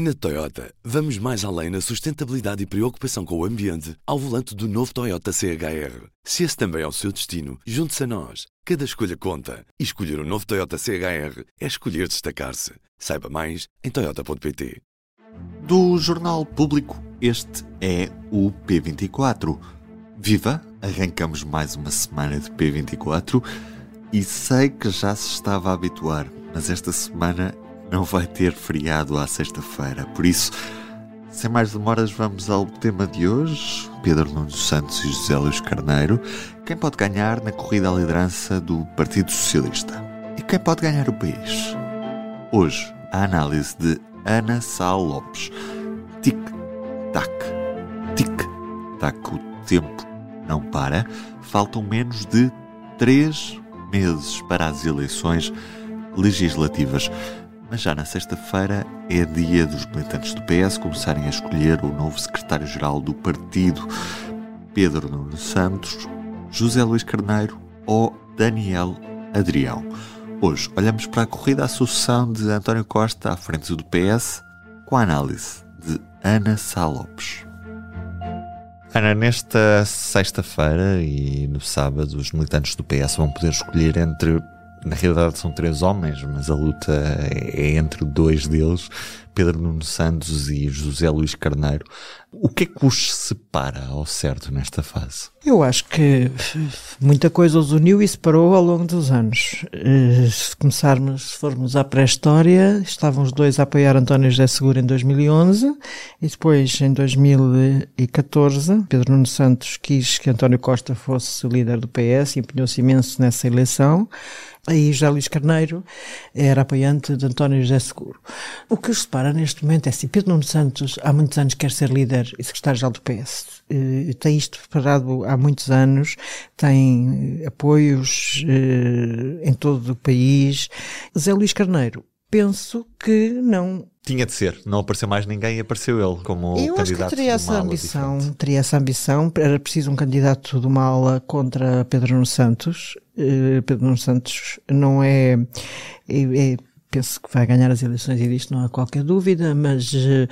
Na Toyota, vamos mais além na sustentabilidade e preocupação com o ambiente ao volante do novo Toyota CHR. Se esse também é o seu destino, junte-se a nós. Cada escolha conta. E escolher o um novo Toyota CHR é escolher destacar-se. Saiba mais em Toyota.pt. Do Jornal Público, este é o P24. Viva! Arrancamos mais uma semana de P24 e sei que já se estava a habituar, mas esta semana não vai ter feriado à sexta-feira. Por isso, sem mais demoras, vamos ao tema de hoje. Pedro Nuno Santos e José Luís Carneiro. Quem pode ganhar na corrida à liderança do Partido Socialista? E quem pode ganhar o país? Hoje, a análise de Ana Sá Lopes. Tic-tac, tic-tac, o tempo não para. Faltam menos de três meses para as eleições legislativas. Mas já na sexta-feira é dia dos militantes do PS começarem a escolher o novo secretário-geral do partido, Pedro Nuno Santos, José Luís Carneiro ou Daniel Adrião. Hoje olhamos para a corrida à sucessão de António Costa à frente do PS com a análise de Ana Sá Lopes. Ana, nesta sexta-feira e no sábado, os militantes do PS vão poder escolher entre na realidade são três homens, mas a luta é entre dois deles, Pedro Nuno Santos e José Luís Carneiro. O que é que os separa ao certo nesta fase? Eu acho que muita coisa os uniu e separou ao longo dos anos. Eh, se começarmos, se formos à pré-história, estavam os dois a apoiar António José Seguro em 2011 e depois em 2014 Pedro Nuno Santos quis que António Costa fosse o líder do PS e empenhou-se imenso nessa eleição Aí José Luís Carneiro era apoiante de António José Seguro. O que os separa neste momento é assim, Pedro Nuno Santos há muitos anos quer ser líder e secretário-geral do PS. Uh, tem isto preparado há muitos anos, tem apoios uh, em todo o país. José Luís Carneiro, penso que não tinha de ser, não apareceu mais ninguém e apareceu ele como Eu candidato. acho que teria essa ambição, diferente. teria essa ambição, era preciso um candidato de uma ala contra Pedro Nuno Santos. Uh, Pedro Nuno Santos não é, é, é, penso que vai ganhar as eleições e disto não há qualquer dúvida, mas uh,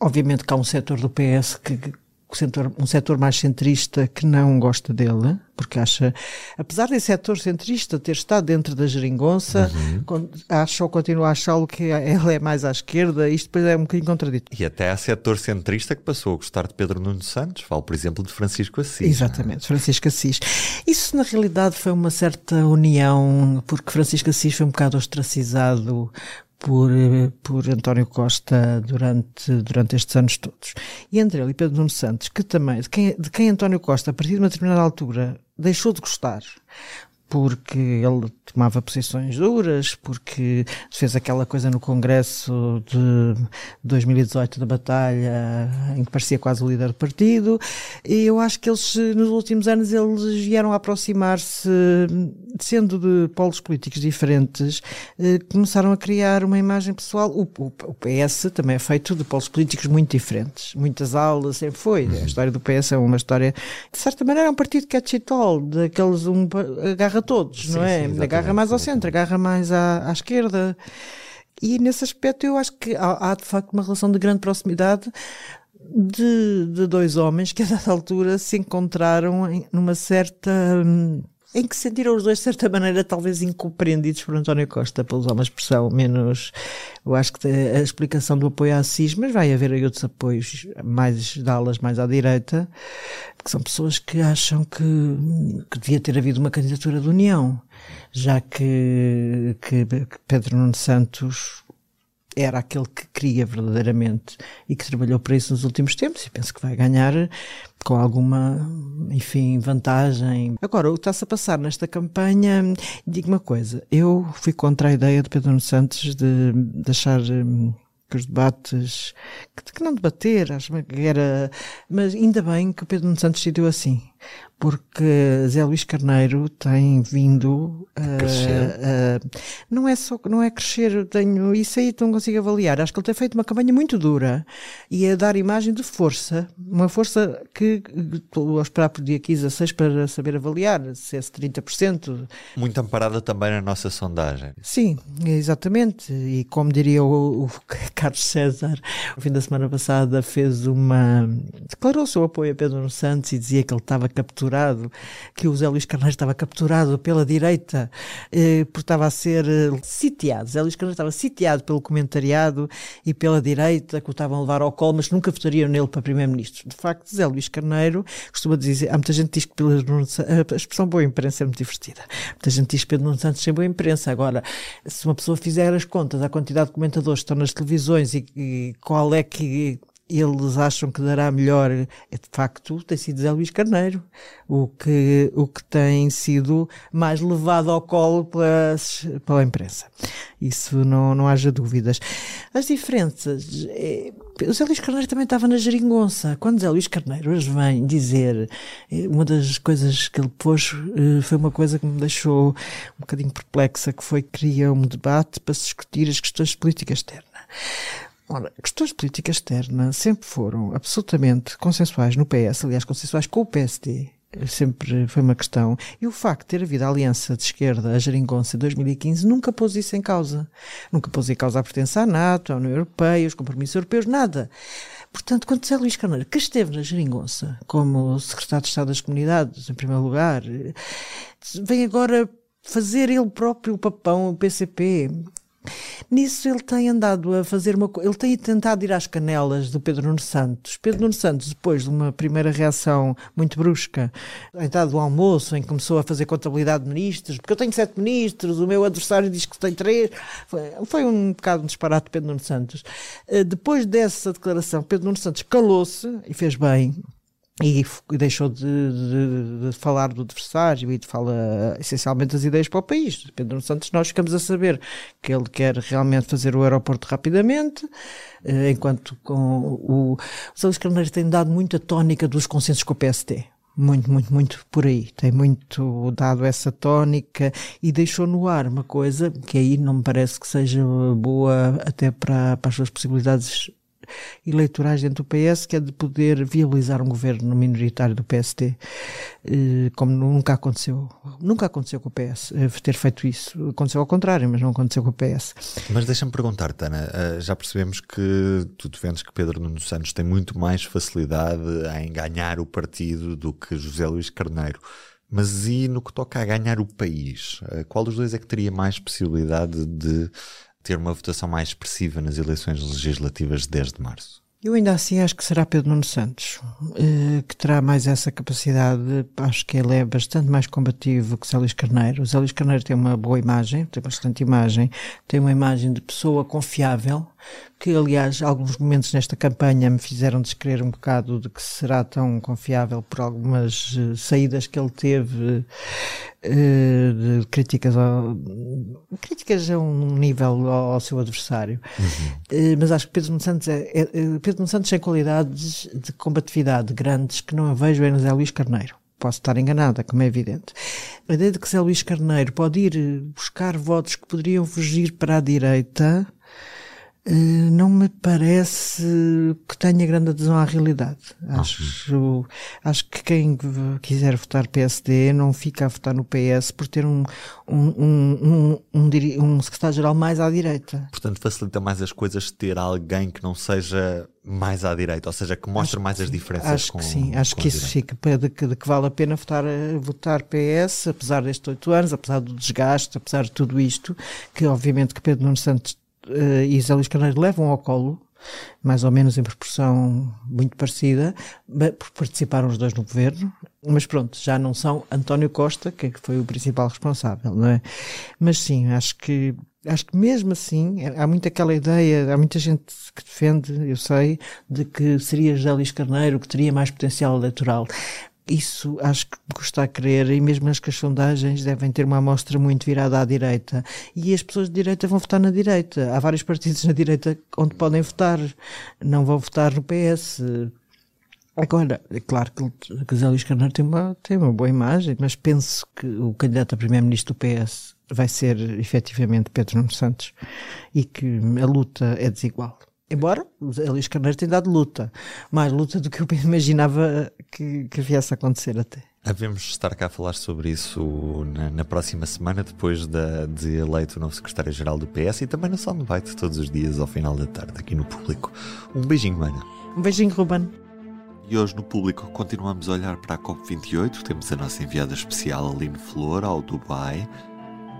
obviamente que há um setor do PS que, um setor mais centrista que não gosta dele, porque acha, apesar desse setor centrista ter estado dentro da geringonça, uhum. acha ou continua a achá-lo que ele é mais à esquerda, isto depois é um bocadinho contradito. E até há setor centrista que passou a gostar de Pedro Nuno Santos, falo por exemplo de Francisco Assis. É? Exatamente, Francisco Assis. Isso na realidade foi uma certa união, porque Francisco Assis foi um bocado ostracizado por, por António Costa durante, durante estes anos todos. E entre ele e Pedro Nuno Santos, que também, de quem, de quem António Costa, a partir de uma determinada altura, deixou de gostar, porque ele tomava posições duras, porque fez aquela coisa no Congresso de 2018 da batalha, em que parecia quase o líder do partido, e eu acho que eles, nos últimos anos, eles vieram a aproximar-se, sendo de polos políticos diferentes, eh, começaram a criar uma imagem pessoal. O, o, o PS também é feito de polos políticos muito diferentes, muitas aulas, sempre foi. A história do PS é uma história, de certa maneira, é um partido catchy all, daqueles um, agarra todos, sim, não é? Sim, agarra mais ao centro, agarra mais à, à esquerda. E nesse aspecto eu acho que há, há de facto uma relação de grande proximidade de, de dois homens que a dada altura se encontraram em, numa certa. Hum, em que sentiram os dois, de certa maneira, talvez incompreendidos por António Costa, pelos uma expressão menos. Eu acho que a explicação do apoio à CIS, mas vai haver aí outros apoios mais de alas mais à direita, que são pessoas que acham que, que devia ter havido uma candidatura de união, já que, que Pedro Nuno Santos era aquele que queria verdadeiramente e que trabalhou para isso nos últimos tempos e penso que vai ganhar com alguma, enfim, vantagem. Agora, o que está-se a passar nesta campanha, digo uma coisa, eu fui contra a ideia de Pedro Santos de deixar hum, que os debates, que, que não debater, acho que era, mas ainda bem que o Pedro Santos decidiu assim porque Zé Luís Carneiro tem vindo a, a, não é só não é crescer, tenho isso aí não consigo avaliar. Acho que ele tem feito uma campanha muito dura e a dar imagem de força, uma força que estou a esperar por dia 15 a 6 para saber avaliar se é 30%. Muito amparada também na nossa sondagem. Sim, exatamente. E como diria o, o Carlos César, no fim da semana passada fez uma declarou o seu apoio a Pedro Santos e dizia que ele estava capturado que o Zé Luís Carneiro estava capturado pela direita, eh, porque estava a ser eh, sitiado. Zé Luís Carneiro estava sitiado pelo comentariado e pela direita, que o estavam a levar ao colo, mas nunca votariam nele para Primeiro-Ministro. De facto, Zé Luís Carneiro costuma dizer, há muita gente que diz que pela, a expressão boa imprensa é muito divertida. Muita gente diz que Pedro Nuno Santos tem boa imprensa. Agora, se uma pessoa fizer as contas, a quantidade de comentadores que estão nas televisões e, e qual é que eles acham que dará melhor, é de facto, tem sido Zé Luís Carneiro, o que, o que tem sido mais levado ao colo pela, pela imprensa. Isso não, não haja dúvidas. As diferenças, é, o Zé Luís Carneiro também estava na geringonça. Quando Zé Luís Carneiro hoje vem dizer, é, uma das coisas que ele pôs eh, foi uma coisa que me deixou um bocadinho perplexa, que foi que cria um debate para se discutir as questões de política externa. Ora, questões de política externa sempre foram absolutamente consensuais no PS, aliás, consensuais com o PSD, sempre foi uma questão. E o facto de ter havido a aliança de esquerda, a Jeringonça, em 2015, nunca pôs isso em causa. Nunca pôs em causa a pertença à NATO, à União Europeia, os compromissos europeus, nada. Portanto, quando José Luís Carneiro, que esteve na Jeringonça como secretário de Estado das Comunidades, em primeiro lugar, vem agora fazer ele próprio o papão, o PCP, Nisso ele tem andado a fazer uma ele tem tentado ir às canelas do Pedro Nuno Santos. Pedro Nuno Santos, depois de uma primeira reação muito brusca, a entrada do almoço, em que começou a fazer contabilidade de ministros, porque eu tenho sete ministros, o meu adversário diz que tem três. Foi, um bocado um disparate Pedro Nuno Santos. Eh, depois dessa declaração, Pedro Nuno Santos calou-se e fez bem, e deixou de, de, de, falar do adversário e de falar essencialmente das ideias para o país. Pedro Santos, nós ficamos a saber que ele quer realmente fazer o aeroporto rapidamente, eh, enquanto com o, o Salles Carneiro tem dado muita tónica dos consensos com o PST. Muito, muito, muito por aí. Tem muito dado essa tónica e deixou no ar uma coisa que aí não me parece que seja boa até para, para as suas possibilidades eleitorais dentro do PS, que é de poder viabilizar um governo minoritário do PST, eh, como nunca aconteceu. Nunca aconteceu com o PS eh, ter feito isso. Aconteceu ao contrário, mas não aconteceu com o PS. Mas deixa-me perguntar, Tana, eh, já percebemos que tu defendes que Pedro Nuno Santos tem muito mais facilidade em ganhar o partido do que José Luís Carneiro. Mas e no que toca a ganhar o país? Qual dos dois é que teria mais possibilidade de ter uma votação mais expressiva nas eleições legislativas de 10 de março? Eu ainda assim acho que será Pedro Nuno Santos, eh, que terá mais essa capacidade. Acho que ele é bastante mais combativo que Zé Luís Carneiro. O Carneiro tem uma boa imagem, tem bastante imagem, tem uma imagem de pessoa confiável, que aliás alguns momentos nesta campanha me fizeram descrever um bocado de que será tão confiável por algumas uh, saídas que ele teve uh, de críticas ao, críticas a um nível ao, ao seu adversário uhum. uh, mas acho que Pedro Nuno Santos é, é, Pedro Nuno Santos tem qualidades de combatividade grandes que não vejo em José Luís Carneiro posso estar enganada, como é evidente. A ideia de que Zé Luís Carneiro pode ir buscar votos que poderiam fugir para a direita eh, não me parece que tenha grande adesão à realidade. Acho, acho que quem quiser votar PSD não fica a votar no PS por ter um, um, um, um, um secretário-geral mais à direita. Portanto, facilita mais as coisas ter alguém que não seja mais à direita, ou seja, que mostre acho mais as diferenças acho com que sim, acho que isso fica de que, de que vale a pena votar, votar PS, apesar destes oito anos, apesar do desgaste, apesar de tudo isto, que obviamente que Pedro Nuno Santos uh, e Luís Carneiro levam ao colo, mais ou menos em proporção muito parecida, participaram os dois no governo, mas pronto, já não são António Costa, que foi o principal responsável, não é? Mas sim, acho que acho que mesmo assim há muito aquela ideia, há muita gente que defende, eu sei, de que seria José Luís Carneiro que teria mais potencial eleitoral. Isso acho que custa a crer, e mesmo as que as sondagens devem ter uma amostra muito virada à direita. E as pessoas de direita vão votar na direita. Há vários partidos na direita onde podem votar, não vão votar no PS. Agora, é claro que José Luís Carneiro tem uma, tem uma boa imagem, mas penso que o candidato a primeiro-ministro do PS vai ser efetivamente Pedro Nuno Santos e que a luta é desigual. Embora Luís Carneiro tenha dado luta, mais luta do que eu imaginava que, que viesse a acontecer até. Havemos estar cá a falar sobre isso na, na próxima semana, depois da, de eleito o novo secretário-geral do PS e também no Soundbite todos os dias ao final da tarde, aqui no público. Um beijinho, Mana. Um beijinho, Ruben. E hoje no público continuamos a olhar para a COP28. Temos a nossa enviada especial Aline Flor ao Dubai.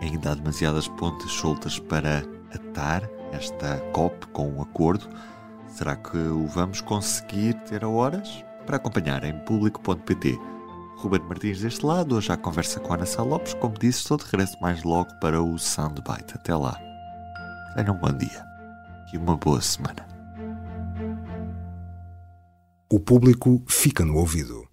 Ainda há demasiadas pontes soltas para atar esta COP com um acordo. Será que o vamos conseguir ter a horas? Para acompanhar em público.pt. Ruben Martins deste lado, hoje à conversa com Ana Sá Lopes. Como disse, estou de regresso mais logo para o Soundbite. Até lá. Tenham um bom dia e uma boa semana. O público fica no ouvido.